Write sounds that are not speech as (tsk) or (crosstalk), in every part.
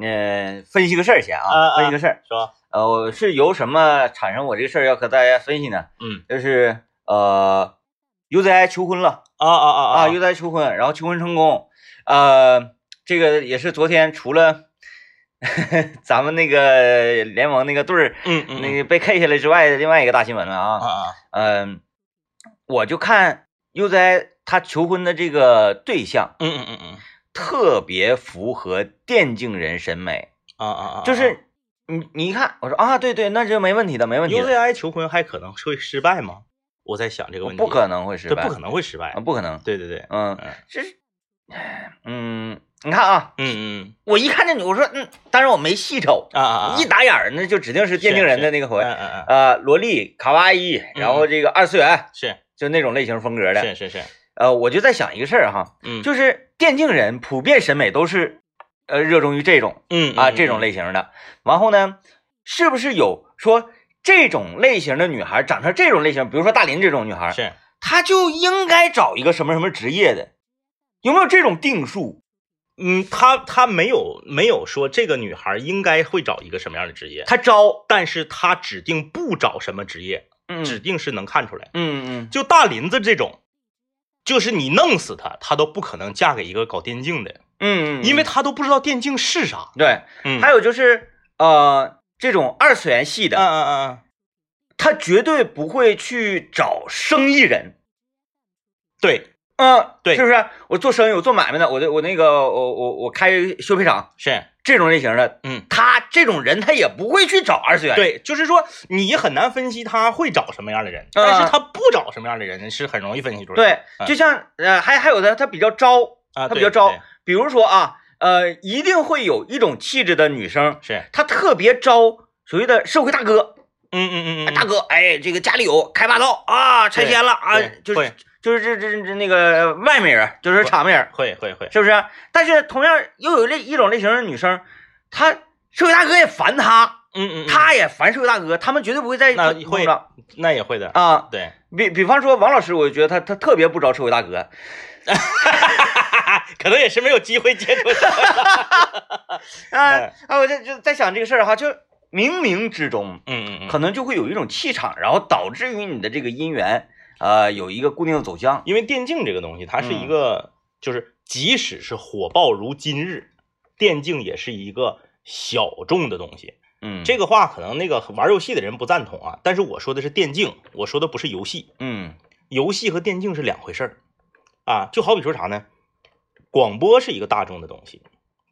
嗯，分析个事儿先啊分析个事儿。说，呃，我是由什么产生我这个事儿要和大家分析呢？嗯就是呃，UZI 求婚了啊啊啊啊，UZI 求婚，然后求婚成功。呃，这个也是昨天除了 (laughs) 咱们那个联盟那个队儿嗯嗯，那个被 K 下来之外的另外一个大新闻了啊。啊啊，嗯，我就看 UZI 他求婚的这个对象嗯嗯嗯嗯，特别符合电竞人审美，啊啊啊，就是你你一看，我说啊，对对，那就没问题的，没问题的，UZI 求婚还可能会失败吗？我在想这个问题，不可能会失败，不可能会失败啊，，不可能，对对对，嗯，嗯。这是，嗯，你看啊，嗯嗯。我一看这女，我说嗯，但是我没细瞅，啊啊啊，一打眼儿那就指定是电竞人的那个口味，嗯嗯嗯，呃，萝莉、卡哇伊，然后这个二次元，是。就那种类型风格的，是是是，呃，我就在想一个事儿哈，嗯，就是电竞人普遍审美都是呃热衷于这种嗯啊这种类型的，然后呢，是不是有说这种类型的女孩长成这种类型，比如说大林这种女孩，是。她就应该找一个什么什么职业的，有没有这种定数？嗯，她她没有没有说这个女孩应该会找一个什么样的职业，她招，但是她指定不找什么职业，嗯指定是能看出来。嗯嗯就大林子这种，就是你弄死她，她都不可能嫁给一个搞电竞的，嗯嗯，因为她都不知道电竞是啥。对，嗯还有就是呃这种二次元系的，嗯嗯嗯他绝对不会去找生意人。对，嗯，对是不是？我做生意，我做买卖的，我的我那个我我我开修配厂是，这种类型的，嗯，他这种人他也不会去找二次元。，对，就是说你很难分析他会找什么样的人，但是他不找什么样的人是很容易分析出来的。对，嗯。就像呃还还有的他比较招，啊，他比较招，比如说啊，呃，一定会有一种气质的女生，是，她特别招所谓的社会大哥，嗯嗯嗯嗯，哎大哥，哎，这个家里有开霸道啊，拆迁了啊，就是会就是这这这那个外面人，就是场面人，会会会，是不是？但是同样又有类一种类型的女生，她社会大哥也烦她，嗯嗯，嗯她也烦社会大哥，他们绝对不会在一那会那也会的，啊。对，比比方说王老师，我就觉得他他特别不招社会大哥，(laughs) 可能也是没有机会接触到。(laughs) 啊哎啊，我就就在想这个事儿哈，就冥冥之中嗯嗯嗯，可能就会有一种气场，然后导致于你的这个姻缘，呃，有一个固定的走向。因为电竞这个东西，它是一嗯个，就是即使是火爆如今日，电竞也是一个小众的东西。嗯，这个话可能那个玩游戏的人不赞同啊，但是我说的是电竞，我说的不是游戏，嗯游戏和电竞是两回事儿啊。就好比说啥呢？广播是一个大众的东西，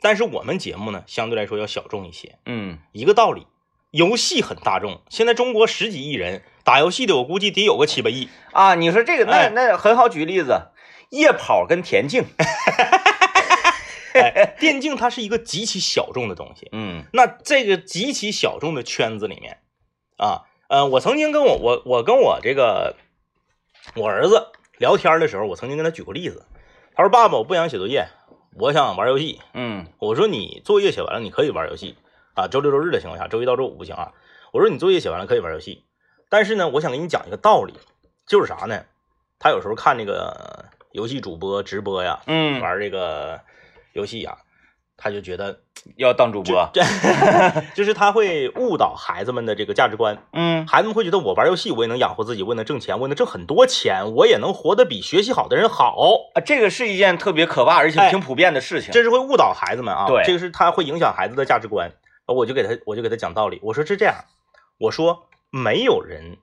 但是我们节目呢，相对来说要小众一些。嗯一个道理，游戏很大众，现在中国十几亿人打游戏的，我估计得有个七八亿。啊，你说这个那哎那很好举例子，夜跑跟田径，哎，电竞它是一个极其小众的东西。嗯那这个极其小众的圈子里面，啊，呃，我曾经跟我我我跟我这个我儿子聊天的时候，我曾经跟他举过例子。他说：“爸爸，我不想写作业，我想玩游戏。嗯”我说：“你作业写完了，你可以玩游戏啊。周六周日的情况下，周一到周五不行啊。”我说：“你作业写完了可以玩游戏，但是呢，我想给你讲一个道理，就是啥呢？他有时候看那个游戏主播直播呀，嗯，玩这个游戏呀，他就觉得 (tsk) 要当主播，这 (laughs) (laughs) 就是他会误导孩子们的这个价值观。嗯孩子们会觉得我玩游戏，我也能养活自己，我也能挣钱，我也能挣很多钱，我也能活得比学习好的人好。啊，这个是一件特别可怕而且哎挺普遍的事情。这是会误导孩子们啊。对这个是他会影响孩子的价值观。我就给他，我就给他讲道理。我说是这样，我说没有人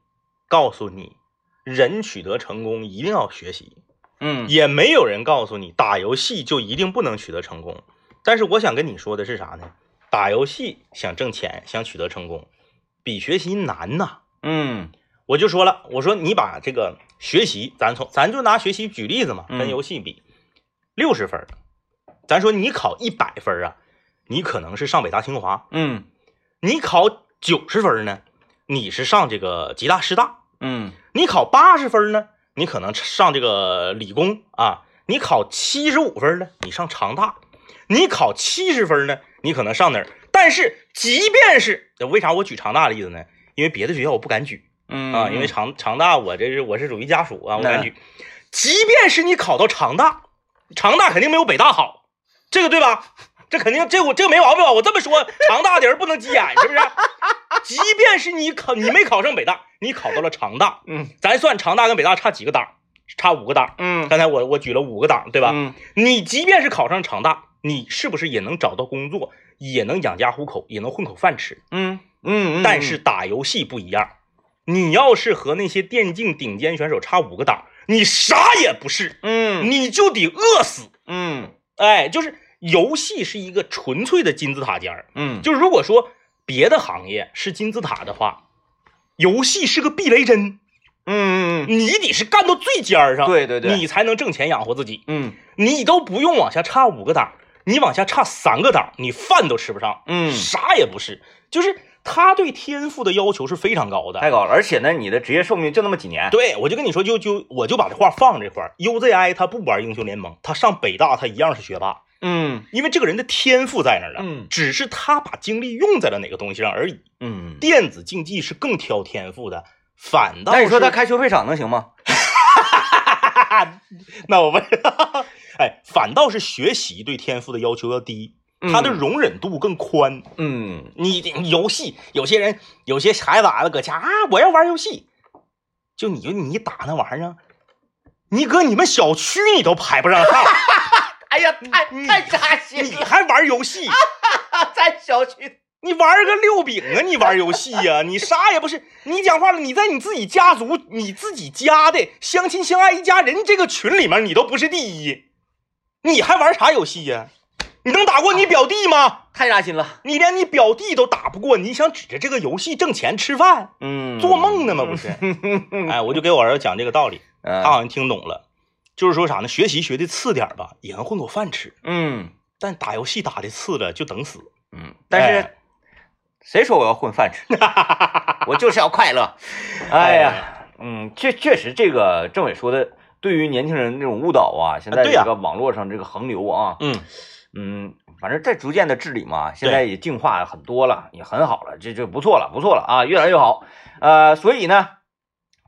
告诉你，人取得成功一定要学习，嗯也没有人告诉你打游戏就一定不能取得成功。但是我想跟你说的是啥呢？打游戏想挣钱，想取得成功，比学习难呐。嗯我就说了，我说你把这个学习，咱从咱就拿学习举例子嘛，嗯跟游戏比，六十分，咱说你考一百分啊，你可能是上北大清华；嗯你考九十分呢，你是上这个吉大师大；嗯你考八十分呢，你可能上这个理工啊；你考七十五分呢，你上长大；你考七十分呢，你可能上哪儿？但是即便是为啥我举长大的例子呢？因为别的学校我不敢举。嗯啊，因为长长大我这是我是属于家属啊，我那感觉，即便是你考到长大，长大肯定没有北大好，这个对吧？这肯定这我这个没毛病吧？我这么说，长大的人不能急眼，是不是？即便是你考你没考上北大，你考到了长大，嗯咱算长大跟北大差几个档？差五个档。嗯刚才我我举了五个档，对吧？嗯你即便是考上长大，你是不是也能找到工作，也能养家糊口，也能混口饭吃？嗯嗯，但是打游戏不一样，你要是和那些电竞顶尖选手差五个档，你啥也不是，嗯你就得饿死。嗯哎，就是游戏是一个纯粹的金字塔尖儿。嗯就如果说别的行业是金字塔的话，游戏是个避雷针，嗯嗯你得是干到最尖儿上，对对对你才能挣钱养活自己。嗯你都不用往下差五个档，你往下差三个档，你饭都吃不上，嗯，啥也不是。就是他对天赋的要求是非常高的。太高了，而且呢，你的职业寿命就那么几年。对，我就跟你说，就就我就把这话放这块儿。UZI 他不玩英雄联盟，他上北大他一样是学霸，嗯因为这个人的天赋在那儿了，嗯只是他把精力用在了哪个东西上而已。嗯，电子竞技是更挑天赋的，反倒那你说他开修配厂能行吗？(laughs) 那我不知道，哎，反倒是学习对天赋的要求要低，他的容忍度更宽。嗯你你游戏，有些人有些孩子啊搁家啊，我要玩游戏，就你就你打那玩意儿，你搁你们小区你都排不上号，哎呀，太太扎心了你还玩游戏？在小区。你玩个六饼啊！你玩游戏呀、你啥也不是。你讲话了，你在你自己家族、你自己家的相亲相爱一家人这个群里面，你都不是第一，你还玩啥游戏呀、你能打过你表弟吗？太扎心了。你连你表弟都打不过，你想指着这个游戏挣钱吃饭？嗯，做梦呢吗？不是？(laughs) 哎，我就给我儿子讲这个道理，嗯他好像听懂了，就是说啥呢？学习学的次点儿吧，也能混口饭吃，嗯但打游戏打的次了就等死。嗯，但是哎谁说我要混饭吃？(laughs) 我就是要快乐。哎呀，嗯，确确实，这个政委说的，对于年轻人这种误导啊，现在这个网络上这个横流啊，嗯，嗯，反正在逐渐的治理嘛，现在也净化很多了，也很好了，这就不错了，不错了啊，越来越好。呃，所以呢，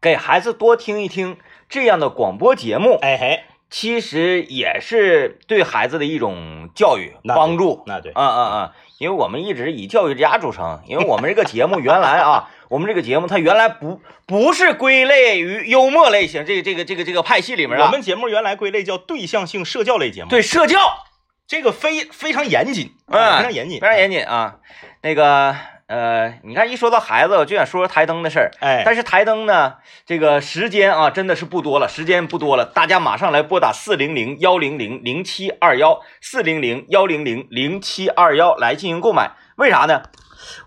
给孩子多听一听这样的广播节目，哎嘿，其实也是对孩子的一种教育帮助。那对，嗯嗯嗯，因为我们一直以教育家著称，因为我们这个节目原来啊，(laughs) 我们这个节目它原来不不是归类于幽默类型这个这个这个这个派系里面啊，我们节目原来归类叫对象性社教类节目，对社教，这个非非常严谨，嗯，非常严谨，非常严谨啊。那个呃，你看一说到孩子，我就想说说台灯的事儿。哎，但是台灯呢，这个时间啊，真的是不多了，时间不多了，大家马上来拨打四零零幺零零零七二幺四零零幺零零零七二幺来进行购买。为啥呢？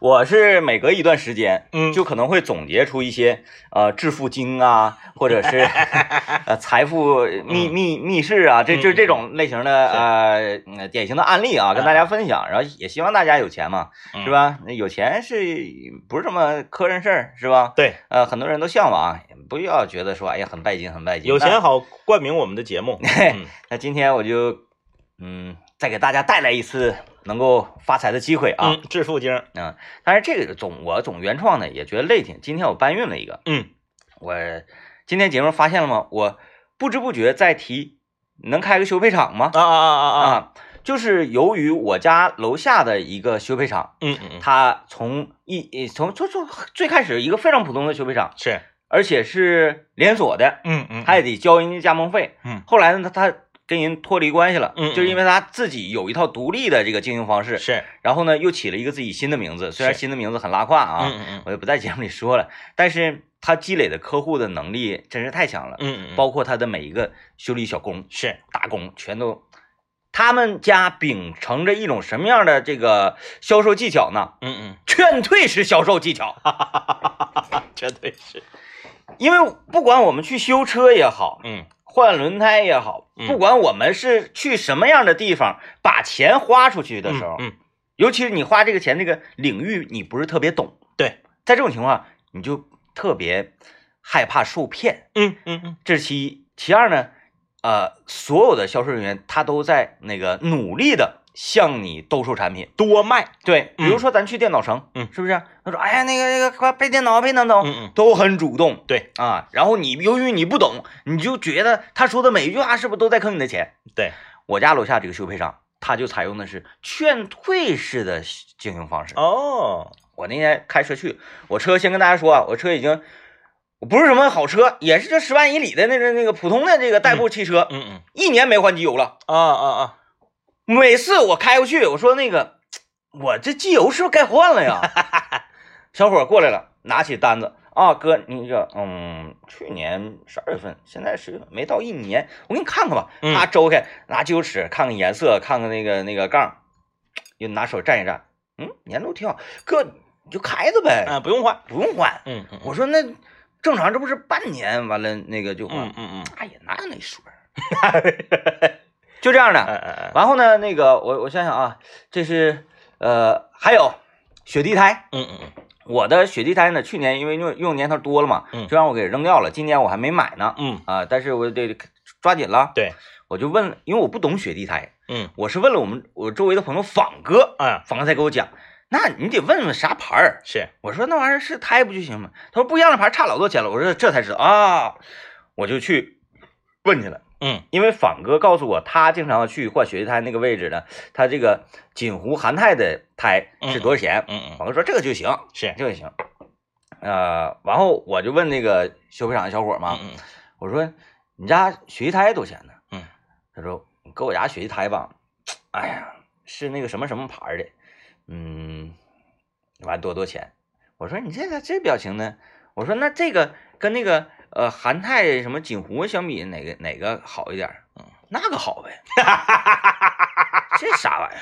我是每隔一段时间，嗯就可能会总结出一些呃致富经啊，(laughs) 或者是呃财富密密密室啊，这就是这种类型的呃嗯典型的案例啊，跟大家分享。然后也希望大家有钱嘛，是吧？那有钱是不是什么磕碜事儿，是吧？对，呃，很多人都向往，不要觉得说哎呀很拜金，很拜金。有钱好冠名我们的节目，(laughs) 嗯那今天我就嗯再给大家带来一次能够发财的机会啊。嗯，致富经，嗯，但是这个总我总原创呢也觉得累挺。今天我搬运了一个，嗯，我今天节目发现了吗？我不知不觉在提能开个修配厂吗？啊啊啊啊啊，啊，就是由于我家楼下的一个修配厂，嗯嗯嗯，它从一从从从最开始一个非常普通的修配厂，是，而且是连锁的，嗯嗯，还得交人家加盟费。嗯，后来呢，他他跟人脱离关系了，嗯嗯就是因为他自己有一套独立的这个经营方式，是，然后呢又起了一个自己新的名字，虽然新的名字很拉胯啊，嗯嗯嗯。我就不在节目里说了，但是他积累的客户的能力真是太强了，嗯嗯，包括他的每一个修理小工、是，打工全都。他们家秉承着一种什么样的这个销售技巧呢？嗯嗯，劝退式销售技巧。哈哈哈绝对是，因为不管我们去修车也好，嗯换轮胎也好，嗯。不管我们是去什么样的地方，把钱花出去的时候，嗯，尤其是你花这个钱这个领域你不是特别懂，对，在这种情况你就特别害怕受骗，嗯嗯嗯，这是其一。其二呢，呃，所有的销售人员他都在那个努力的向你兜售产品。多卖，对，比如嗯说咱去电脑城，嗯是不是？他说，哎呀，那个那个，快配电脑，配电脑，嗯嗯，都很主动。对啊，然后你由于你不懂，你就觉得他说的每一句话是不是都在坑你的钱？对，我家楼下这个修配厂，他就采用的是劝退式的经营方式。哦，我那天开车去，我车先跟大家说啊，我车已经不是什么好车，也是这十万以里的那个那个普通的这个代步汽车，嗯嗯一年没换机油了。啊啊啊，每次我开过去，我说那个我这机油是不是该换了呀？(laughs) 小伙过来了，拿起单子啊，哥，你这嗯，去年十二月份，现在十月份，没到一年，我给你看看吧。嗯他周开，拿机油尺看看颜色，看看那个那个杠，又拿手蘸一蘸，嗯，粘度挺好。哥，你就开着呗，啊，不用换，不用换。嗯嗯，我说那正常，这不是半年完了那个就换？嗯嗯嗯，哎呀，哪有那说儿？(laughs) 就这样的。嗯嗯嗯，然后呢，那个我我想想啊，这是呃还有雪地胎，嗯嗯嗯我的雪地胎呢，去年因为用用年头多了嘛，嗯就让我给扔掉了，今年我还没买呢嗯，啊，但是我得抓紧了。对，我就问，因为我不懂雪地胎，嗯，我是问了我们我周围的朋友仿哥，啊，仿哥才给我讲，那你得问问啥牌儿。是，我说那玩意儿是胎不就行吗？他说不一样的牌差老多钱了。我说这才知道啊，我就去问去了。嗯因为仿哥告诉我，他经常去换雪地胎那个位置呢，他这个锦湖韩泰的胎是多少钱？嗯嗯，仿哥说这个就行，是，这个行。呃，然后我就问那个修配厂的小伙嘛，嗯嗯我说你家雪地胎多少钱呢？嗯，他说你搁我家雪地胎吧，哎呀，是那个什么什么牌的，嗯，完多多钱？我说你这个这表情呢？我说那这个跟那个呃韩泰什么锦湖相比，哪个哪个好一点儿？嗯，那个好呗。这啥玩意儿？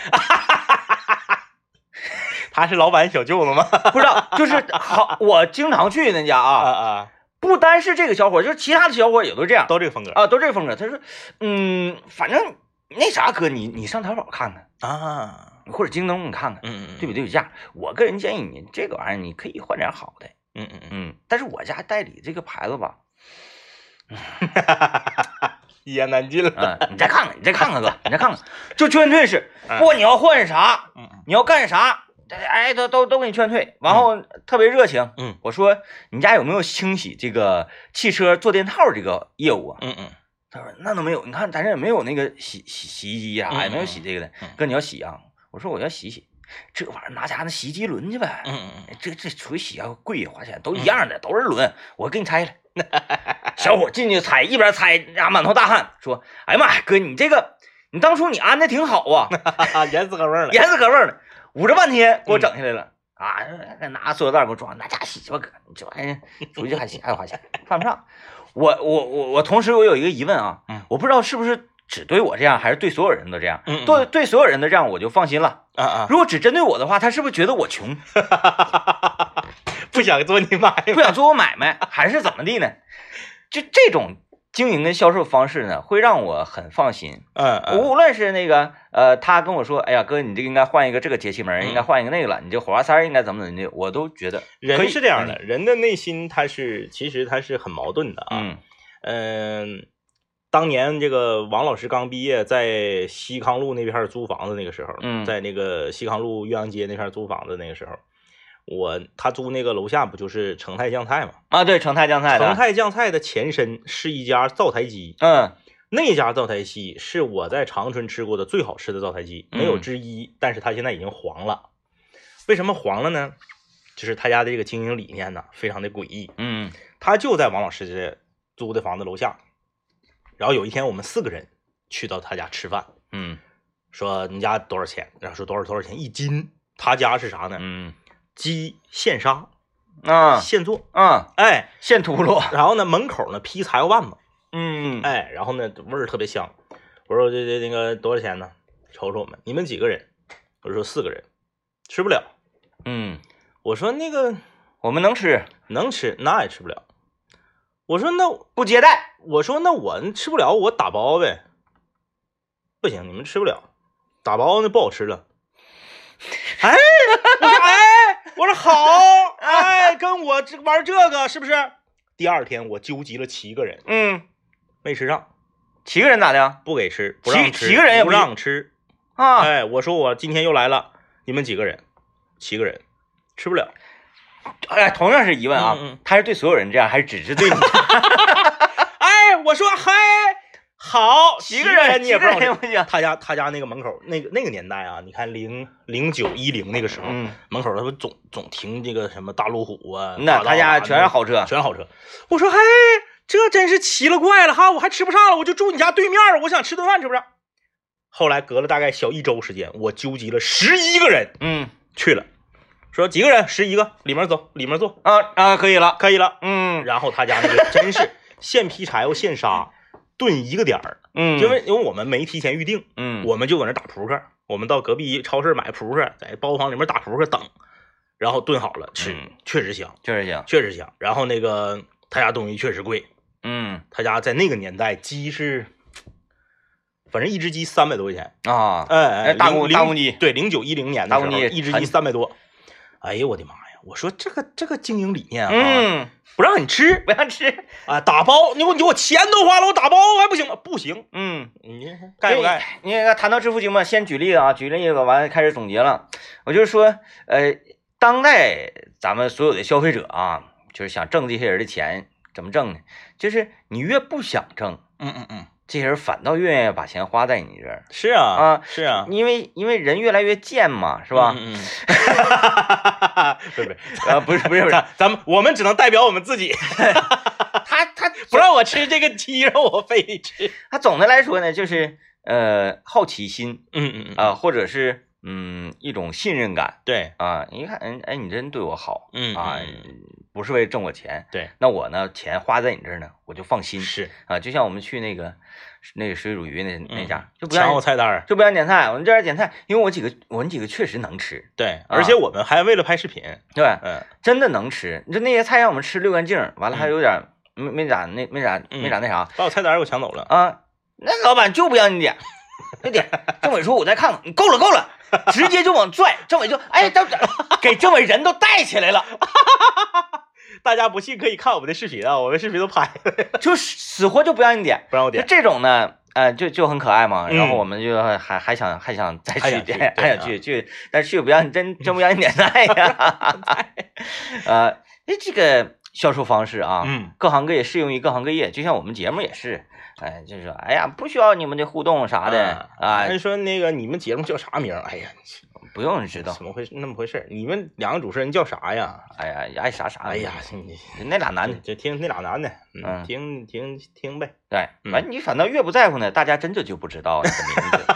他是老板小舅子吗？不知道，就是好，我经常去那家啊啊，啊，不单是这个小伙，就是其他的小伙也都这样都这个风格啊，都这个风格。他说，嗯，反正那啥哥，你你上淘宝看看，啊，或者京东你看看，嗯嗯，对比对比价。我个人建议你这个玩意儿，你可以换点好的，嗯嗯嗯，嗯，但是我家代理这个牌子吧，(laughs) 哈一言难尽了，嗯，你再看看，你再看看哥，你再看看，就劝退式，嗯不管你要换啥，嗯嗯你要干啥，哎，都都都给你劝退，然后特别热情。嗯我说你家有没有清洗这个汽车坐垫套这个业务啊？嗯嗯他说那都没有，你看咱这也没有那个洗洗洗衣机啥，嗯也没有洗这个的嗯。哥你要洗啊？我说我要洗洗，这玩意儿拿家那洗衣机轮去呗。嗯嗯这这除洗啊贵花钱都一样的，都是轮，我给你拆了。(laughs) 小伙进去拆，一边拆啊满头大汗，说：“哎呀妈呀，哥你这个你当初你安的挺好啊，(laughs) 嗯，严丝合缝的，严丝合缝的，捂着半天给我整下来了。啊，拿塑料袋给我装，那家洗去吧，哥，你这玩意儿出去还洗还花钱，犯不上。我我我我同时我有一个疑问啊，嗯我不知道是不是只对我这样，还是对所有人都这样。嗯嗯对对所有人都这样，我就放心了。啊啊，如果只针对我的话，他是不是觉得我穷，(laughs) 不想做你买不想做我买卖，还是怎么地呢？就这种经营跟销售方式呢，会让我很放心。嗯嗯无论是那个呃，他跟我说，哎呀哥，你这个应该换一个这个节气门，嗯应该换一个那个了，你这火花塞应该怎么怎么的，我都觉得人是这样的，人的内心他是其实他是很矛盾的啊。嗯嗯，当年这个王老师刚毕业，在西康路那片租房子那个时候，嗯在那个西康路岳阳街那片租房子那个时候，我他租那个楼下不就是成泰酱菜吗？啊，对，成泰酱菜，成泰酱菜的前身是一家灶台鸡，嗯那家灶台鸡是我在长春吃过的最好吃的灶台鸡，没有嗯之一。但是它现在已经黄了，为什么黄了呢？就是他家的这个经营理念呢，非常的诡异。嗯他就在王老师这租的房子楼下。然后有一天，我们四个人去到他家吃饭，嗯说你家多少钱？然后说多少多少钱一斤。他家是啥呢？嗯鸡现杀啊现做，啊，哎，现秃噜，然后呢门口呢劈柴火棒子，嗯哎，然后呢味儿特别香。我说这这那个多少钱呢？瞅瞅我们，你们几个人？我说四个人，吃不了。嗯，我说那个我们能吃，能吃，那也吃不了。我说那不接待，我说那我吃不了，我打包呗。不行，你们吃不了，打包那不好吃了。哎，我说哎，我说好，哎，跟我这玩这个是不是？第二天我纠集了七个人，嗯，没吃上，七个人咋的不给吃，不让吃，不七个人也不让吃。啊？哎，我说我今天又来了，你们几个人？七个人，吃不了。哎，同样是疑问啊他是对所有人这样，还是只是对你？(laughs) 哎，我说嗨，好，一个人你也不让我。他家他家那个门口，那个那个年代啊，你看零零九一零那个时候，嗯，门口他们总总停这个什么大路虎啊，那他家啊全是好车全是好车。我说嘿，这真是奇了怪了哈，我还吃不上了，我就住你家对面儿，我想吃顿饭吃不上。后来隔了大概小一周时间，我纠集了十一个人嗯去了，说几个人，十一个，里面走，里面坐，啊啊，可以了。可以了。嗯然后他家那个真是现劈柴火现杀，炖一个点儿，嗯，因为因为我们没提前预定，嗯我们就搁那打扑克，我们到隔壁超市买扑克，在包房里面打扑克等，然后炖好了吃，嗯确实香，确实香。确实香。然后那个他家东西确实贵，嗯他家在那个年代鸡是，反正一只鸡三百多块钱，啊，哎哎，大公大公鸡对，零九一零年的时候，大公鸡一只鸡很三百多，哎呦我的妈呀！我说这个这个经营理念啊，嗯，不让你吃不让吃。啊，打包，你我你我钱都花了，我打包还不行吗？不行，嗯，你干不干？你那个谈到致富经嘛，先举例子啊，举例子完了开始总结了。我就是说，呃，当代咱们所有的消费者啊，就是想挣这些人的钱，怎么挣呢？就是你越不想挣，嗯嗯嗯，这些人反倒愿意把钱花在你这儿，是啊啊是啊，因为因为人越来越贱嘛，是吧？嗯，嗯 (laughs) 不是不是，啊，不是不是不是，咱咱们我们只能代表我们自己，(laughs) 他他 (laughs) 不让我吃这个鸡肉，我非得吃。他总的来说呢，就是呃好奇心嗯嗯嗯，啊、或者是嗯一种信任感对，啊。你看，嗯哎，你真对我好，嗯啊不是为了挣我钱，对，那我呢钱花在你这儿呢，我就放心是啊。就像我们去那个那个水煮鱼那那家，就不抢让我菜单儿，就不让点菜，我们这边点菜，因为我几个我们几个确实能吃，对，而且我们还为了拍视频，对，嗯真的能吃。你说那些菜让我们吃六干净，完了还嗯有点没没咋那没咋嗯没咋那啥把我菜单儿给我抢走了。啊，那老板就不让你点，(laughs) (laughs) 就点。政委说：“我再看看，你够了够了。”直接就往拽，政委就哎，都给政委人都带起来了，(laughs) 大家不信可以看我们的视频啊，我们视频都拍了，就死活就不让你点。不让我点。这种呢，呃，就就很可爱嘛。嗯然后我们就还还想还想再去去点，还对想去去，但是去不让你真真不让你点菜呀。(laughs) 呃，哎，这个销售方式啊，嗯，各行各业适用于各行各业，就像我们节目也是，哎，就是说，哎呀，不需要你们的互动啥的啊，人说那个你们节目叫啥名儿？哎呀，不用知道怎。么回事？那么回事儿？你们两个主持人叫啥呀？哎呀，爱啥啥。哎呀，，你那俩男的，就听那俩男的，嗯嗯，听听听呗。对，嗯完你反倒越不在乎呢，大家真的就不知道你的名字。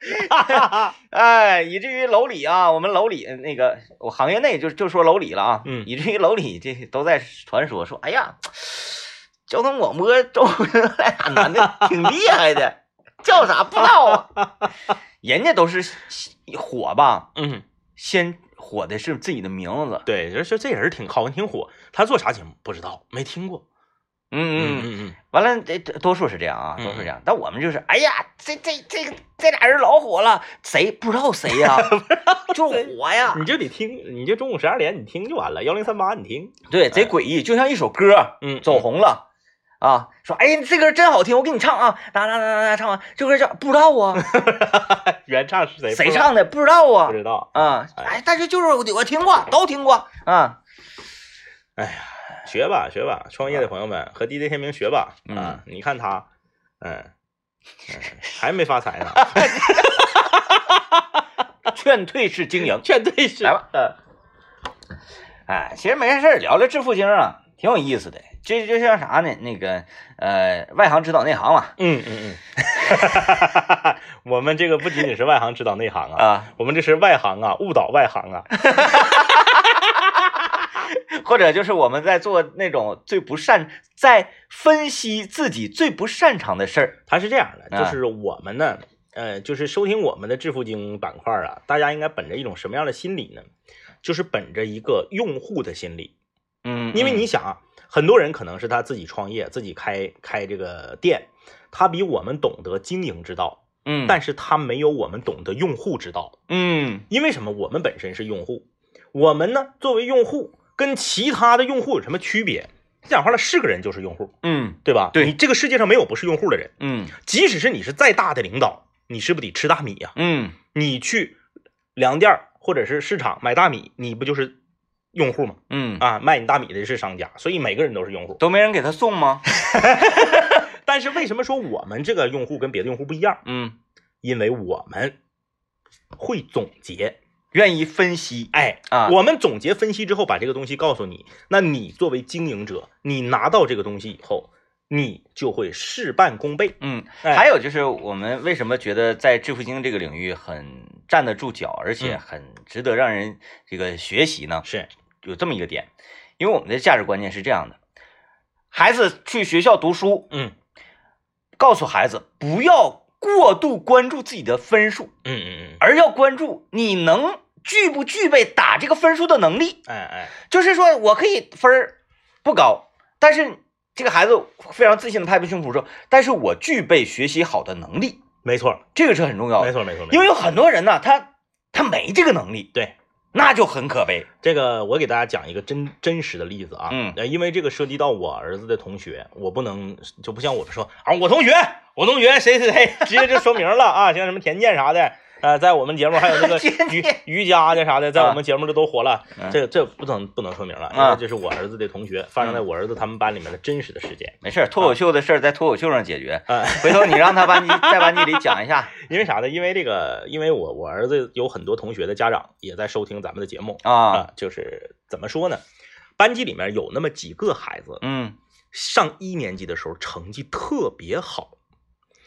(laughs) 哎，以至于楼里啊，我们楼里那个我行业内就就说楼里了啊，嗯。以至于楼里这都在传说说，哎呀，交通广播周来俩男的 (laughs) 挺厉害的，叫啥不知道啊，(laughs) 人家都是火吧，嗯，先火的是自己的名字，对，就说这人挺好像挺火，他做啥节目不知道，没听过。嗯嗯嗯。嗯嗯完了，多数是这样啊，嗯多数是这样。但我们就是，哎呀，这这这个这俩人老火了，谁不知道谁呀、(laughs) 就火呀嗯，。你就得听，你就中午十二点你听就完了，幺零三八你听。对，贼诡异，就像一首歌嗯，走红了啊，说哎这歌真好听，我给你唱啊，哒哒哒哒哒唱完，这歌叫不知道啊，(laughs) 原唱是谁？谁？唱的不知道啊不知道。啊，哎，但是就是我我听过，都听过啊，哎呀，学吧学吧，创业的朋友们和 DJ 天明学吧嗯啊！你看他，嗯，嗯还没发财呢，(laughs) 劝退式经营。劝退式来吧，嗯哎，其实没啥事儿，聊聊致富经啊，挺有意思的。这就像啥呢？那个呃，外行指导内行嘛。嗯嗯嗯，(laughs) 我们这个不仅仅是外行指导内行啊，啊，我们这是外行啊误导外行啊。(laughs) 或者就是我们在做那种最不擅，在分析自己最不擅长的事儿。它是这样的，啊就是我们呢，呃，就是收听我们的致富经板块啊，大家应该本着一种什么样的心理呢？就是本着一个用户的心理，嗯，因为你想啊，很多人可能是他自己创业，自己开开这个店，他比我们懂得经营之道，嗯，但是他没有我们懂得用户之道。嗯因为什么？我们本身是用户，我们呢作为用户，跟其他的用户有什么区别？讲话了，是个人就是用户，嗯对吧？对你这个世界上没有不是用户的人，嗯即使是你是再大的领导，你是不是得吃大米呀、嗯你去粮店或者是市场买大米，你不就是用户吗，嗯，啊，卖你大米的是商家，所以每个人都是用户。都没人给他送吗？(laughs) (laughs) 但是为什么说我们这个用户跟别的用户不一样？嗯，因为我们会总结，愿意分析哎，啊，我们总结分析之后，把这个东西告诉你，那你作为经营者，你拿到这个东西以后，你就会事半功倍。嗯，哎。还有就是我们为什么觉得在致富经这个领域很站得住脚，而且嗯。很值得让人这个学习呢？是，有这么一个点，因为我们的价值观念是这样的：孩子去学校读书，嗯。告诉孩子不要过度关注自己的分数，嗯嗯嗯，而要关注你能具不具备打这个分数的能力。哎哎，就是说我可以分儿不高，但是这个孩子非常自信的拍拍胸脯说，但是我具备学习好的能力，没错，这个是很重要的。没错，没错，没错。因为有很多人呢，他他没这个能力，对那就很可悲。这个，我给大家讲一个真真实的例子啊，嗯呃，因为这个涉及到我儿子的同学，我不能就不像我们说啊，我同学，我同学谁谁谁，(laughs) 直接就说明了啊，像什么田健啥的，呃，在我们节目还有那个瑜瑜伽的啥的，在我们节目这都火了，嗯这这不能不能说明了，因啊为这是我儿子的同学，发生在我儿子他们班里面的真实的事件。没事儿，脱口秀的事儿在脱口秀上解决。啊，回头你让他班级在班级里讲一下 (laughs) 因为啥呢？因为这个，因为我我儿子有很多同学的家长也在收听咱们的节目啊。啊，就是怎么说呢？班级里面有那么几个孩子，嗯，上一年级的时候成绩特别好，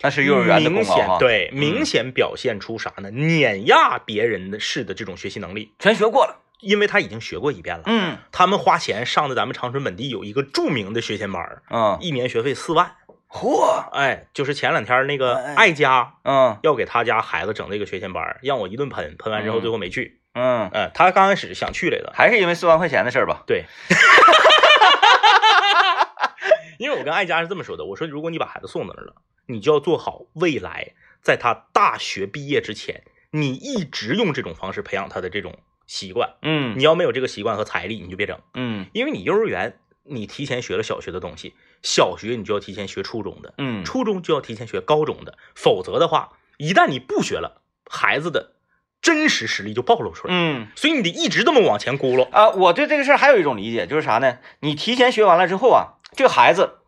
那是幼儿园的功明显对，嗯明显表现出啥呢？碾压别人的式的这种学习能力，全学过了。因为他已经学过一遍了。嗯他们花钱上的咱们长春本地有一个著名的学前班儿，嗯，一年学费四万。嚯，哎，就是前两天那个哎爱家嗯要给他家孩子整这个学前班，让我一顿喷，喷完之后嗯最后没去。嗯，嗯，他刚开始想去来的，还是因为四万块钱的事儿吧？对，(laughs) 因为我跟爱佳是这么说的，我说如果你把孩子送到那儿了，你就要做好未来在他大学毕业之前，你一直用这种方式培养他的这种习惯。嗯你要没有这个习惯和财力，你就别整，嗯因为你幼儿园你提前学了小学的东西，小学你就要提前学初中的，嗯，初中就要提前学高中的，否则的话，一旦你不学了，孩子的真实实力就暴露出来。嗯。所以你得一直这么往前轱辘。啊，我对这个事儿还有一种理解，就是啥呢？你提前学完了之后啊，这个孩子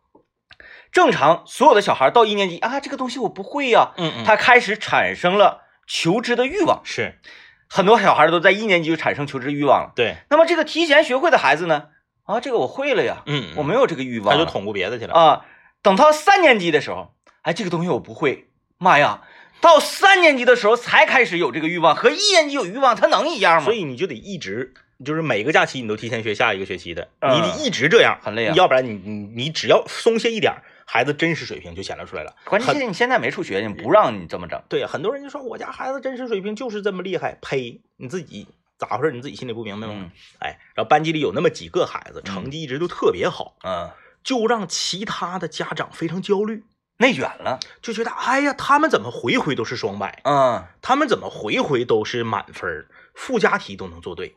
正常所有的小孩到一年级啊，这个东西我不会呀、嗯嗯，他开始产生了求知的欲望。是很多小孩都在一年级就产生求知欲望了。对，那么这个提前学会的孩子呢？啊，这个我会了呀，嗯，我没有这个欲望，他就捅咕别的去了。啊。等到三年级的时候，哎，这个东西我不会，妈呀！到三年级的时候才开始有这个欲望，和一年级有欲望，他能一样吗？所以你就得一直，就是每个假期你都提前学下一个学期的，嗯你得一直这样，很累啊要不然你你你只要松懈一点，孩子真实水平就显露出来了。关键是你现在没处学，你不让你这么整。对，很多人就说我家孩子真实水平就是这么厉害，呸！你自己咋回事？你自己心里不明白吗？嗯哎，然后班级里有那么几个孩子，成绩一直都特别好，嗯，就让其他的家长非常焦虑，内卷了。就觉得哎呀，他们怎么回回都是双百？嗯他们怎么回回都是满分，附加题都能做对。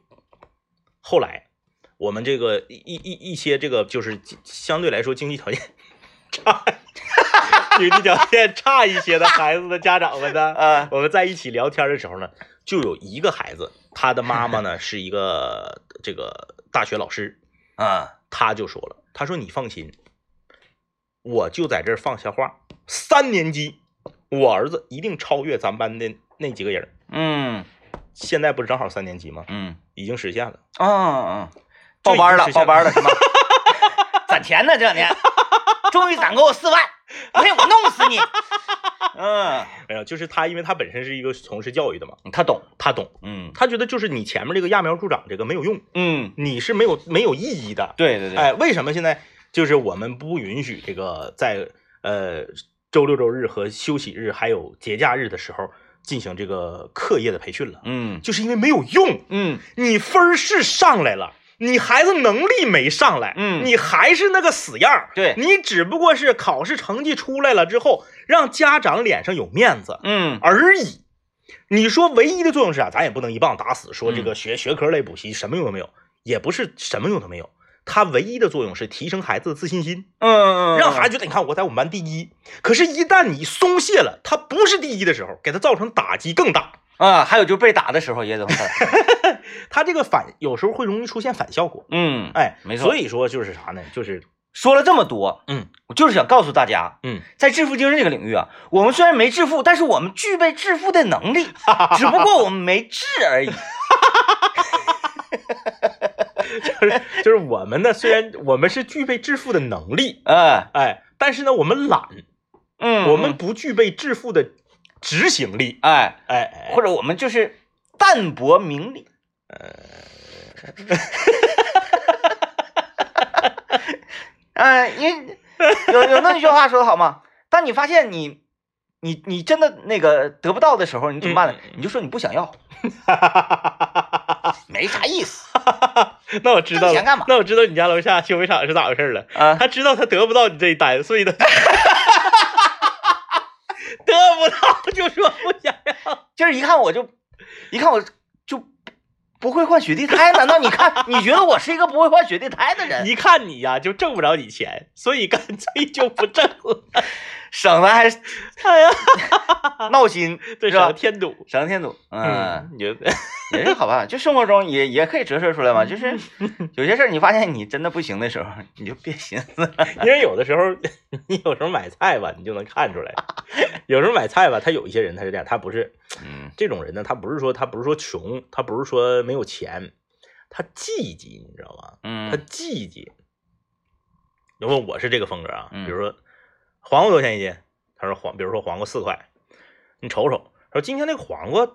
后来，我们这个一一一一些这个就是相对来说经济条件差，经济条件差一些的孩子的家长们呢，啊我们在一起聊天的时候呢，就有一个孩子，他的妈妈呢 (laughs) 是一个这个大学老师，啊他就说了，他说你放心，我就在这儿放下话，三年级我儿子一定超越咱班的那几个人。嗯现在不是正好三年级吗？嗯已经实现了。嗯嗯，报班了，报班了是吗？(laughs) 攒钱呢，这两年终于攒够四万，(laughs) 哎，我弄死你！(laughs) 嗯，没有，就是他，因为他本身是一个从事教育的嘛，他懂。他懂，嗯他觉得就是你前面这个揠苗助长这个没有用，嗯，你是没有没有意义的。对对对，哎，为什么现在就是我们不允许这个在呃周六周日和休息日还有节假日的时候进行这个课业的培训了？嗯就是因为没有用，嗯你分儿是上来了。你孩子能力没上来，嗯你还是那个死样儿对你只不过是考试成绩出来了之后，让家长脸上有面子嗯而已。你说唯一的作用是啥？咱也不能一棒打死，说这嗯个学学科类补习什么用都没有，也不是什么用都没有。它唯一的作用是提升孩子的自信心，嗯，让孩子觉得你看我在我们班第一。可是，一旦你松懈了，他不是第一的时候，给他造成打击更大。啊，还有就是被打的时候也得反，(laughs) 它这个反有时候会容易出现反效果。嗯，哎，没错所以说就是啥呢？就是说了这么多，嗯，我就是想告诉大家，嗯，在致富经济这个领域啊，我们虽然没致富，但是我们具备致富的能力，(laughs) 只不过我们没治而已。(laughs) 就是就是我们呢，虽然我们是具备致富的能力，哎，哎，但是呢，我们懒，嗯，我们不具备致富的执行力。哎，哎哎，或者我们就是淡泊名利。呃，(laughs) 因为有有那句话说的好嘛，当你发现你你你真的那个得不到的时候，你怎么办呢？你就说你不想要，(laughs) 没啥意思 (laughs) 那我知道。那我知道你家楼下修肥厂是咋回事了。啊。他知道他得不到你这一单，所以他得不到就说不想要。今儿一看我就，一看我就不会换雪地胎，(laughs) 难道你看 (laughs) 你觉得我是一个不会换雪地胎的人？一看你呀，就挣不着你钱，所以干脆就不挣了。省得还哎呀，(laughs) 闹心，对省添堵。省得添堵。嗯，你就也是好办法，就生活中也也可以折射出来嘛。就是 (laughs) 有些事儿你发现你真的不行的时候，你就别寻思了。因为有的时候，(laughs) 你有时候买菜吧，你就能看出来。有时候买菜吧，他有一些人他是这样，他不是嗯这种人呢，他不是说他不是说穷，他不是说没有钱，他积极，你知道吗？他嗯积极。如果我是这个风格啊，嗯比如说黄瓜多少钱一斤？他说黄，比如说黄瓜四块，你瞅瞅，说今天那个黄瓜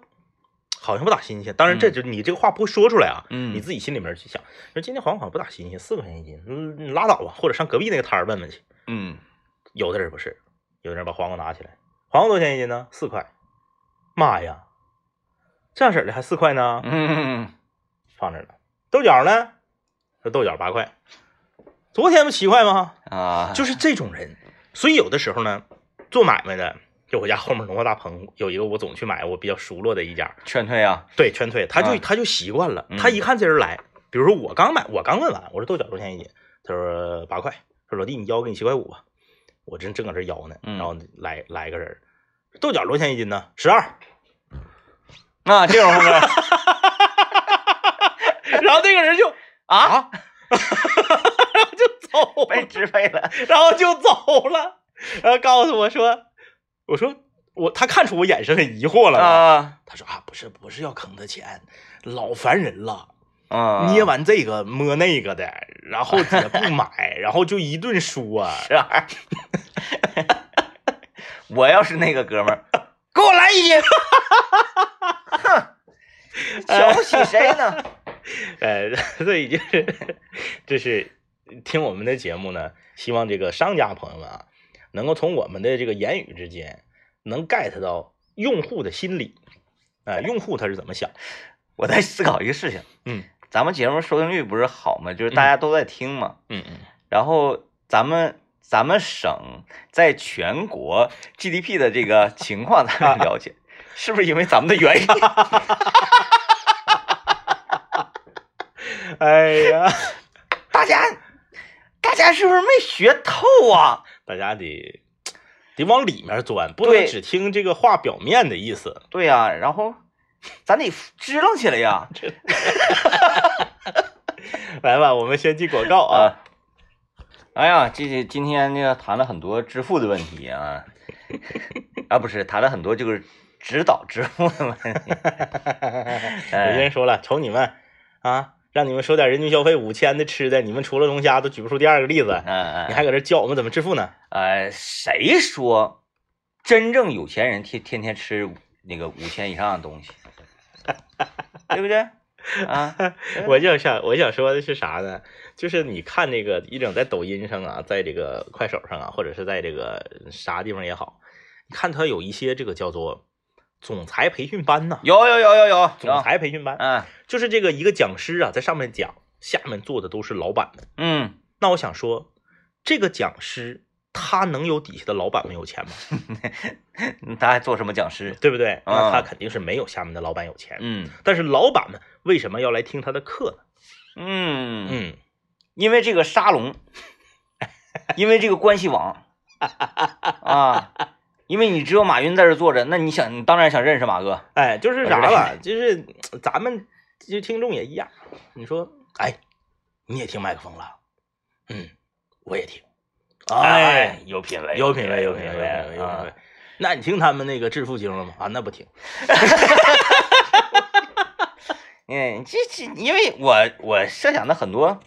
好像不咋新鲜。当然，这嗯就你这个话不会说出来啊，嗯，你自己心里面去想，说今天黄瓜好像不咋新鲜，四块钱一斤，嗯，你拉倒吧，或者上隔壁那个摊儿问问去。嗯有的人不是，有的人把黄瓜拿起来，黄瓜多少钱一斤呢？四块。妈呀，这样式的还四块呢？嗯放这儿了。豆角呢？说豆角八块。昨天不七块吗？啊，就是这种人，所以有的时候呢，做买卖的，就我家后面龙华大棚有一个我总去买，我比较熟络的一家，劝退啊。对，劝退，他就、啊他就习惯了，嗯他一看这人来，比如说我刚买，我刚问完，我说豆角多少钱一斤？他说八块，说老弟你腰给你七块五吧，我真正搁这腰呢，嗯然后来来个人，豆角多少钱一斤呢？十二，啊，这种风格 (laughs) 然后那个人就啊，就走被，(laughs) 支配了。然后就走了，然后告诉我说，我说我他看出我眼神很疑惑了。啊他说啊，不是不是要坑他钱，老烦人了，啊，捏完这个摸那个的，然后也不买，(laughs) 然后就一顿说，十二。我要是那个哥们儿，给我来一斤。哼，瞧不起谁呢？呃，(laughs) 这已经是这是听我们的节目呢，希望这个商家朋友们啊，能够从我们的这个言语之间，能 get 到用户的心理，啊、用户他是怎么想，我在思考一个事情，嗯。咱们节目收听率不是好吗？就是大家都在听嘛，嗯嗯，然后咱们咱们省在全国 GDP 的这个情况，咱们了解，(laughs) 是不是因为咱们的原因？(laughs) (laughs) 哎呀，大家大家是不是没学透啊？大家得得往里面钻，不能只听这个话表面的意思。对呀、然后咱得支棱起来呀！(laughs) (laughs) 来吧，我们先进广告啊。啊，哎呀，这这今天呢谈了很多支付的问题啊，(laughs) 啊不是谈了很多就是指导支付的问题。有些哎人说了，瞅你们啊，让你们收点人均消费五千的吃的，你们除了龙虾都举不出第二个例子，嗯嗯，你还搁这教我们怎么致富呢？呃，谁说真正有钱人天天天吃那个五千以上的东西，(laughs) 对不对？啊，(laughs) 我就想我想说的是啥呢？就是你看那个一整在抖音上啊，在这个快手上啊，或者是在这个啥地方也好，你看他有一些这个叫做总裁培训班呐、有有有有有总，裁培训班，嗯就是这个一个讲师啊，在上面讲，下面坐的都是老板们。嗯，那我想说，这个讲师他能有底下的老板们有钱吗？嗯 (laughs) 他还做什么讲师？对不对？那啊他肯定是没有下面的老板有钱。嗯但是老板们为什么要来听他的课呢？嗯，嗯，因为这个沙龙，因为这个关系网 (laughs) 啊，因为你只有马云在这坐着，那你想，你当然想认识马哥。哎，就是啥吧，就是咱们就听众也一样。你说，哎，你也听麦克风了？嗯，我也听。哎，，有品位，有品位，有品位，有品位，有品啊位。那你听他们那个致富经了吗？啊，那不听。(laughs) 嗯，这这，因为我我设想的很多，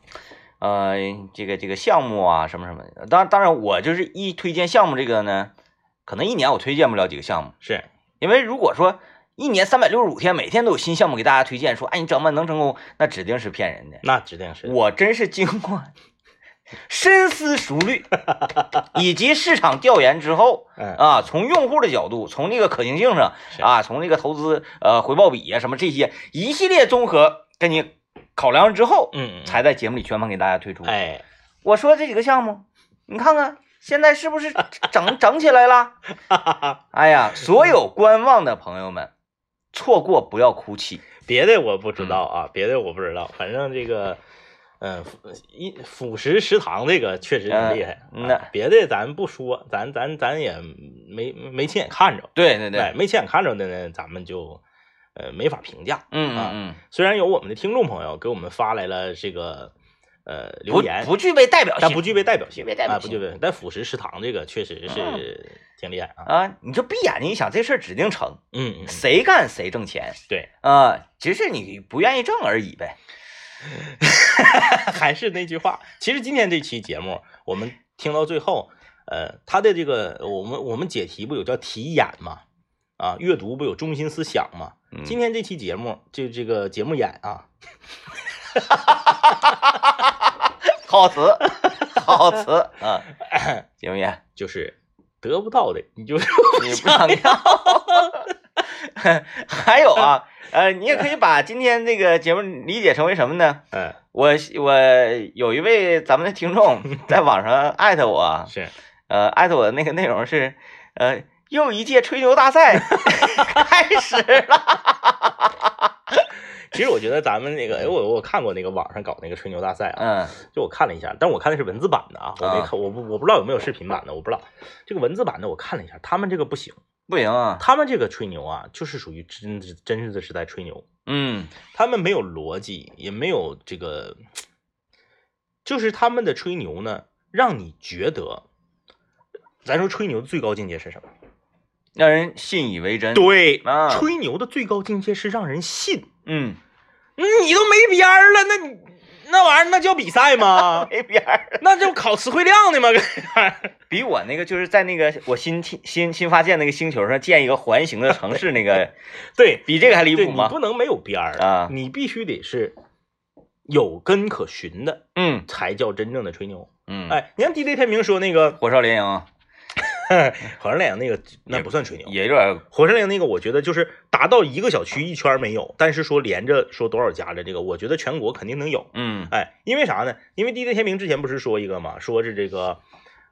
呃，这个这个项目啊，什么什么的。当当然，我就是一推荐项目这个呢，可能一年我推荐不了几个项目，是，因为如果说一年三百六十五天，每天都有新项目给大家推荐，说哎你整吧能成功，那指定是骗人的。那指定是。我真是经过 (laughs) 深思熟虑以及市场调研之后 (laughs) 嗯啊，从用户的角度，从那个可行性上啊，从那个投资呃回报比啊什么这些一系列综合跟你考量之后，嗯，嗯才在节目里全盘给大家推出。哎，我说这几个项目，你看看现在是不是整 (laughs) 整起来了？(laughs) 哎呀，所有观望的朋友们，错过不要哭泣。别的我不知道啊，别的我不知道，反正这个，嗯，辅一辅食食堂这个确实挺厉害。嗯那啊别的咱不说，咱咱咱也没没亲眼看着，对对哎，对，没亲眼看着的呢，咱们就呃没法评价。嗯嗯嗯虽然有我们的听众朋友给我们发来了这个呃嗯，留言不，不具备代表性，但不具备代表性，具备代表啊，不具备。但辅食食堂这个确实是挺厉害啊。啊，你就闭眼睛一想，这事儿指定成，嗯嗯，谁干谁挣钱对，啊，只是你不愿意挣而已呗。(laughs) 还是那句话，其实今天这期节目我们听到最后，呃，他的这个我们我们解题不有叫题眼吗？啊，阅读不有中心思想吗？嗯今天这期节目就这个节目眼啊，(laughs) 好词，好词啊，行不行？就是得不到的你就你不想要。(laughs) 还有啊，呃，你也可以把今天这个节目理解成为什么呢？嗯我我有一位咱们的听众 (laughs) 在网上艾特我，是呃，艾特我的那个内容是，呃，又一届吹牛大赛 (laughs) 开始了。其实我觉得咱们那个，哎，我我看过那个网上搞那个吹牛大赛啊，嗯。就我看了一下，但我看的是文字版的啊，我没啊。看，我不我不知道有没有视频版的，我不知道。这个文字版的我看了一下，他们这个不行，不行啊，他们这个吹牛啊，就是属于真真的是在吹牛，嗯。他们没有逻辑，也没有这个，就是他们的吹牛呢，让你觉得，咱说吹牛的最高境界是什么？让人信以为真。对啊。吹牛的最高境界是让人信。嗯，你都没边儿了，那你那玩意儿那叫比赛吗？(laughs) 没边儿，那就考词汇量的吗？(laughs) 比我那个就是在那个我新新新发现那个星球上建一个环形的城市那个，(laughs) 对，比这个还离谱吗？你不能没有边儿啊你必须得是有根可循的，嗯才叫真正的吹牛。嗯，，哎，你看 DJ 天明说那个火烧连营 (laughs) 火山岭那个，那不算吹牛。也有点火山岭那个，我觉得就是达到一个小区一圈没有，但是说连着说多少家的这个，我觉得全国肯定能有。嗯哎，因为啥呢？因为 DJ 天明之前不是说一个嘛，说是这个，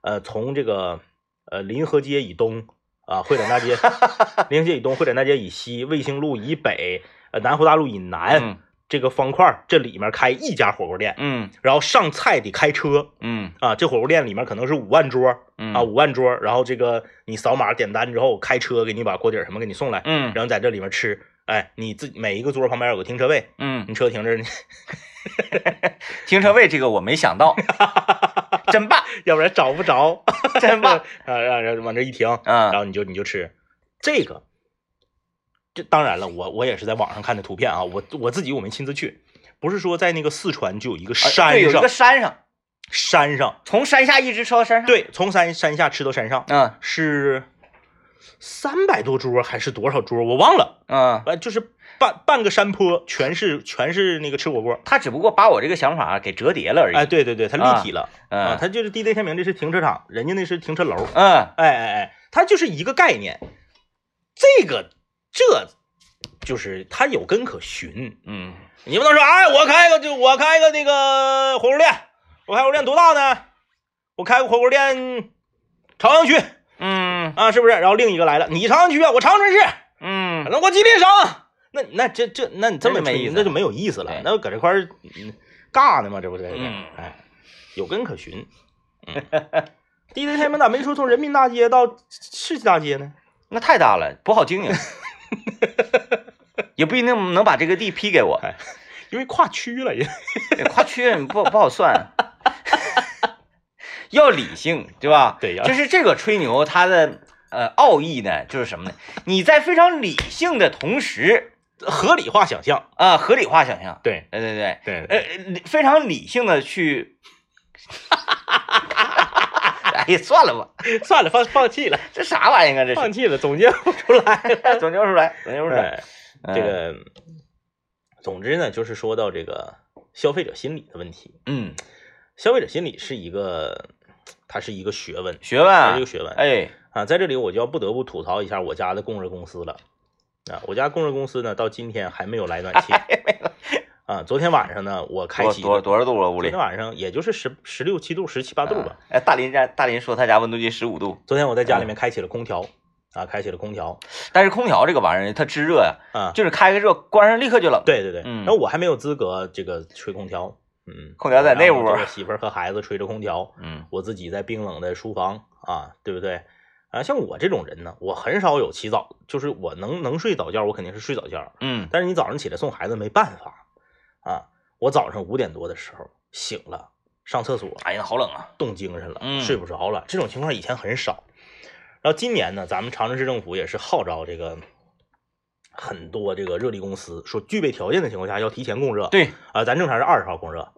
呃，从这个呃临河街以东啊，会展大街，(laughs) 临河街以东，会展大街以西，卫星路以北，呃，南湖大路以南，嗯这个方块这里面开一家火锅店，嗯然后上菜得开车嗯啊，这火锅店里面可能是五万桌嗯啊，五万桌，然后这个你扫码点单之后，开车给你把锅底什么给你送来，嗯然后在这里面吃。哎，你自己每一个桌旁边有个停车位，嗯，你车停这儿，你 (laughs) 停车位这个我没想到，(laughs) 真棒，要不然找不着。真棒，(laughs) 啊，让让往这一停，嗯然嗯后你就你就吃这个。这当然了，我我也是在网上看的图片啊，我我自己我没亲自去，不是说在那个四川就有一个啊山上，对有一个山上，山上，从山下一直吃到山上，，对，从山山下吃到山上嗯是三百多桌还是多少桌，我忘了，嗯，呃，就是半半个山坡，全是全是那个吃火锅，他只不过把我这个想法给折叠了而已，哎，对对对，他立体了啊，嗯它就是 DJ 天明这是停车场，人家那是停车楼，嗯。哎哎哎，他就是一个概念。这个这就是它有根可循，嗯你不能说哎，我开个就我开个那个火锅店，我开火锅店多大呢？我开个火锅店朝阳区嗯啊，是不是？然后另一个来了，你朝阳区啊，我长春市，嗯那我吉林省，那那这这那你这么没意思那就没有意思了对，那搁这块儿嗯尬呢嘛，这不是？嗯哎，有根可循。嗯，第一天门咋没说从人民大街到世纪大街呢？那太大了，不好经营，(laughs) (laughs) 也不一定能把这个地批给我，因为跨区了也。跨区不不好算，(laughs) 要理性，对吧？对，就是这个吹牛，它的呃奥义呢，就是什么呢？你在非常理性的同时，合理化想象啊，合理化想象，对，对对对对，呃，非常理性的去。(laughs) 哎呀，算了吧，(laughs) 算了，放放弃了，这啥玩意儿啊？这放弃了，(laughs) 总结不出来，总结不出来，总结不出来。这个，总之呢，就是说到这个消费者心理的问题。嗯，消费者心理是一个，它是一个学问，学问，一个学问。哎，啊，在这里我就要不得不吐槽一下我家的供热公司了。啊，我家供热公司呢，到今天还没有来暖气。啊，昨天晚上呢，我开启多多少度了？屋里？昨天晚上也就是十十六七度、十七八度吧。哎，大林家大林说他家温度计十五度。昨天我在家里面开启了空调，啊，开启了空调。但是空调这个玩意儿它制热呀，啊，就是开个热，关上立刻就冷。对对对。嗯。然后我还没有资格这个吹空调。嗯。空调在那屋。媳妇儿和孩子吹着空调。嗯。我自己在冰冷的书房啊，对不对？啊，像我这种人呢，我很少有起早，就是我能能睡早觉，我肯定是睡早觉。嗯。但是你早上起来送孩子没办法啊。我早上五点多的时候醒了，上厕所，哎呀，好冷啊，冻精神了，嗯，睡不着了。这种情况以前很少。然后今年呢，咱们长春市政府也是号召这个很多这个热力公司，说具备条件的情况下要提前供热。对啊，咱正常是二十号供热。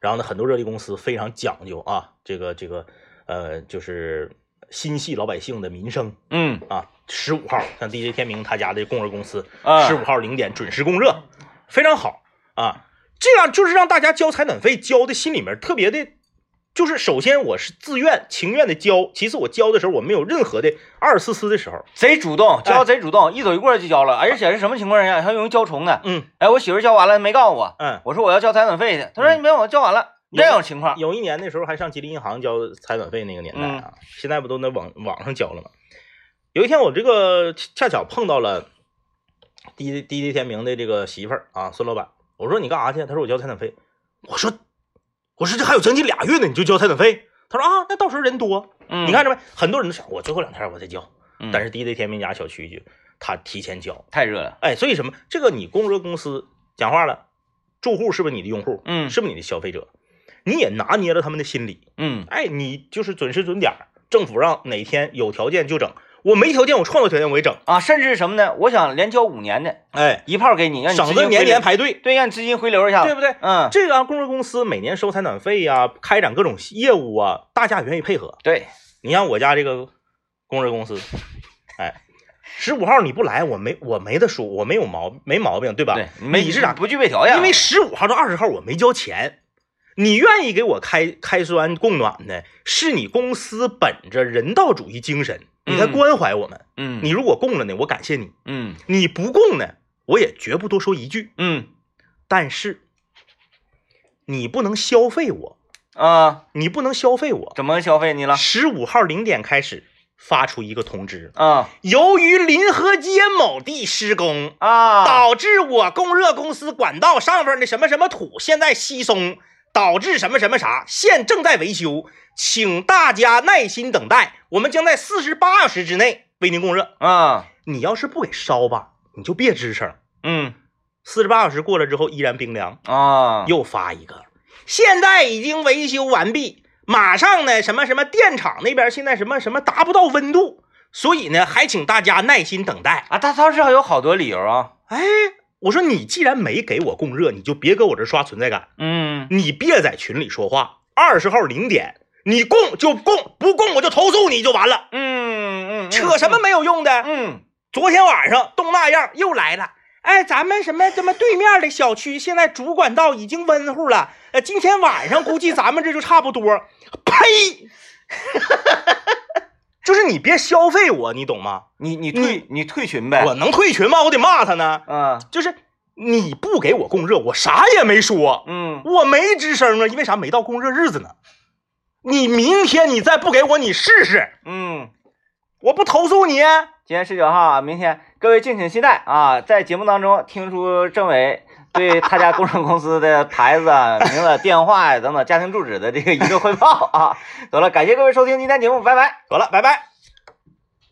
然后呢，很多热力公司非常讲究啊，这个这个呃，就是心系老百姓的民生。嗯啊，十五号像 DJ 天明他家的供热公司，啊，十五号零点准时供热，非常好啊。这样就是让大家交采暖费交的心里面特别的，就是首先我是自愿情愿的交，其次我交的时候我没有任何的二思思的时候，贼主动交贼主动，一走一过就交了，而且是什么情况下还容易交重呢？嗯，哎，我媳妇交完了没告诉我，嗯，我说我要交采暖费去，她说你别我交完了，这种情况有一年那时候还上吉林银行交采暖费那个年代啊，现在不都那网网上交了吗？有一天我这个恰巧碰到了滴滴滴天明的这个媳妇儿啊，孙老板。我说你干啥去？他说我交采暖费。我说，我说这还有将近俩月呢，你就交采暖费？他说啊，那到时候人多，嗯，你看着没？很多人都想我最后两天我再交，嗯，但是第一天明家小区就他提前交，太热了，哎，所以什么？这个你供热公司讲话了，住户是不是你的用户？嗯，是不是你的消费者？你也拿捏了他们的心理，嗯，哎，你就是准时准点，政府让哪天有条件就整。我没条件，我创造条件我也整啊，甚至是什么呢？我想连交五年的，哎，一炮给你，让你省得年年排队，对，让你资金回流一下，对不对？嗯，这个供热公司每年收采暖费呀，开展各种业务啊，大家愿意配合。对，你像我家这个供热公司，哎，十五号你不来，我没我没得说，我没有毛没毛病，对吧？对，你是啥？不具备条件，因为十五号到二十号我没交钱，你愿意给我开开栓供暖的，是你公司本着人道主义精神。你在关怀我们，嗯，你如果供了呢，我感谢你，嗯，你不供呢，我也绝不多说一句，嗯，但是你不能消费我啊，你不能消费我，怎么消费你了？十五号零点开始发出一个通知啊，由于临河街某地施工啊，导致我供热公司管道上边的什么什么土现在稀松，导致什么什么啥，现正在维修。请大家耐心等待，我们将在四十八小时之内为您供热啊！你要是不给烧吧，你就别吱声。嗯，四十八小时过了之后依然冰凉啊！又发一个，现在已经维修完毕，马上呢什么什么电厂那边现在什么什么达不到温度，所以呢还请大家耐心等待啊！他倒是有好多理由啊！哎，我说你既然没给我供热，你就别搁我这刷存在感。嗯，你别在群里说话。二十号零点。你供就供，不供我就投诉你就完了。嗯嗯，扯什么没有用的。嗯，昨天晚上冻那样又来了。哎，咱们什么什么对面的小区现在主管道已经温乎了。呃，今天晚上估计咱们这就差不多。呸！(laughs) 就是你别消费我，你懂吗？你你退你退群呗。我能退群吗？我得骂他呢。嗯，就是你不给我供热，我啥也没说。嗯，我没吱声啊，因为啥？没到供热日子呢。你明天你再不给我，你试试。嗯，我不投诉你。今天十九号啊，明天各位敬请期待啊！在节目当中听出政委对他家工程公司的牌子、啊、名字、电话呀等等家庭住址的这个一个汇报啊。(laughs) 得了，感谢各位收听今天节目，拜拜。得了，拜拜。